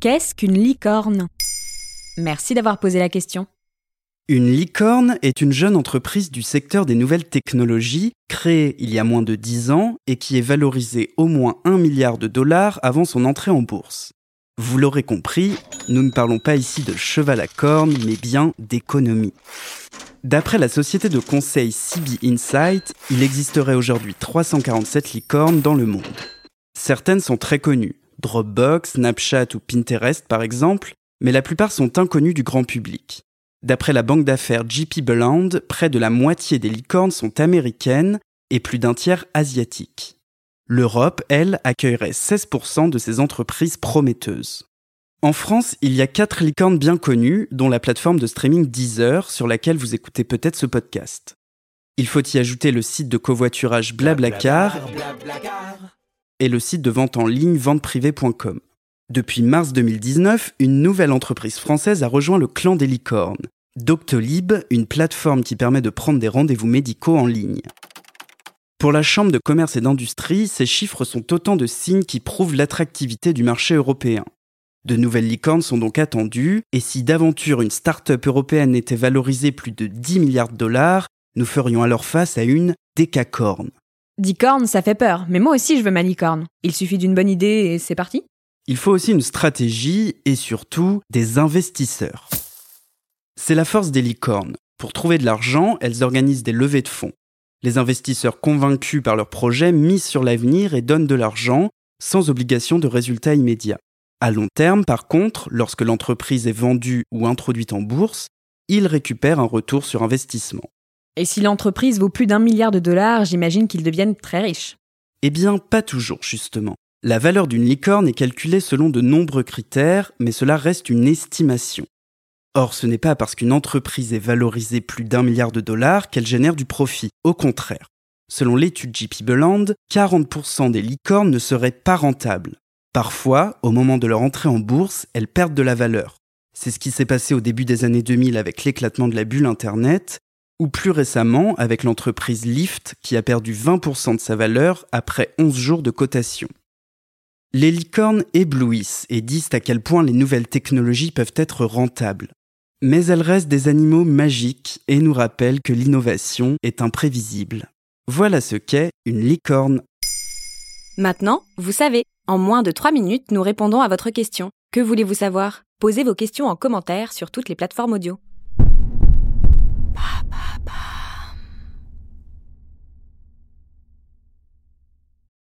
Qu'est-ce qu'une licorne? Merci d'avoir posé la question. Une licorne est une jeune entreprise du secteur des nouvelles technologies créée il y a moins de 10 ans et qui est valorisée au moins 1 milliard de dollars avant son entrée en bourse. Vous l'aurez compris, nous ne parlons pas ici de cheval à cornes, mais bien d'économie. D'après la société de conseil CB Insight, il existerait aujourd'hui 347 licornes dans le monde. Certaines sont très connues, Dropbox, Snapchat ou Pinterest par exemple, mais la plupart sont inconnues du grand public. D'après la banque d'affaires JP Belland, près de la moitié des licornes sont américaines et plus d'un tiers asiatiques. L'Europe, elle, accueillerait 16% de ces entreprises prometteuses. En France, il y a quatre licornes bien connues, dont la plateforme de streaming Deezer, sur laquelle vous écoutez peut-être ce podcast. Il faut y ajouter le site de covoiturage Blablacar et le site de vente en ligne venteprivée.com. Depuis mars 2019, une nouvelle entreprise française a rejoint le clan des licornes. Doctolib, une plateforme qui permet de prendre des rendez-vous médicaux en ligne. Pour la Chambre de commerce et d'industrie, ces chiffres sont autant de signes qui prouvent l'attractivité du marché européen. De nouvelles licornes sont donc attendues, et si d'aventure une start-up européenne était valorisée plus de 10 milliards de dollars, nous ferions alors face à une décacorne. Dicorne, ça fait peur, mais moi aussi je veux ma licorne. Il suffit d'une bonne idée et c'est parti il faut aussi une stratégie et surtout des investisseurs. C'est la force des licornes. Pour trouver de l'argent, elles organisent des levées de fonds. Les investisseurs convaincus par leur projet misent sur l'avenir et donnent de l'argent sans obligation de résultats immédiats. À long terme, par contre, lorsque l'entreprise est vendue ou introduite en bourse, ils récupèrent un retour sur investissement. Et si l'entreprise vaut plus d'un milliard de dollars, j'imagine qu'ils deviennent très riches. Eh bien, pas toujours, justement. La valeur d'une licorne est calculée selon de nombreux critères, mais cela reste une estimation. Or, ce n'est pas parce qu'une entreprise est valorisée plus d'un milliard de dollars qu'elle génère du profit. Au contraire. Selon l'étude JP Belland, 40% des licornes ne seraient pas rentables. Parfois, au moment de leur entrée en bourse, elles perdent de la valeur. C'est ce qui s'est passé au début des années 2000 avec l'éclatement de la bulle Internet, ou plus récemment avec l'entreprise Lyft qui a perdu 20% de sa valeur après 11 jours de cotation. Les licornes éblouissent et disent à quel point les nouvelles technologies peuvent être rentables. Mais elles restent des animaux magiques et nous rappellent que l'innovation est imprévisible. Voilà ce qu'est une licorne. Maintenant, vous savez, en moins de 3 minutes, nous répondons à votre question. Que voulez-vous savoir? Posez vos questions en commentaire sur toutes les plateformes audio.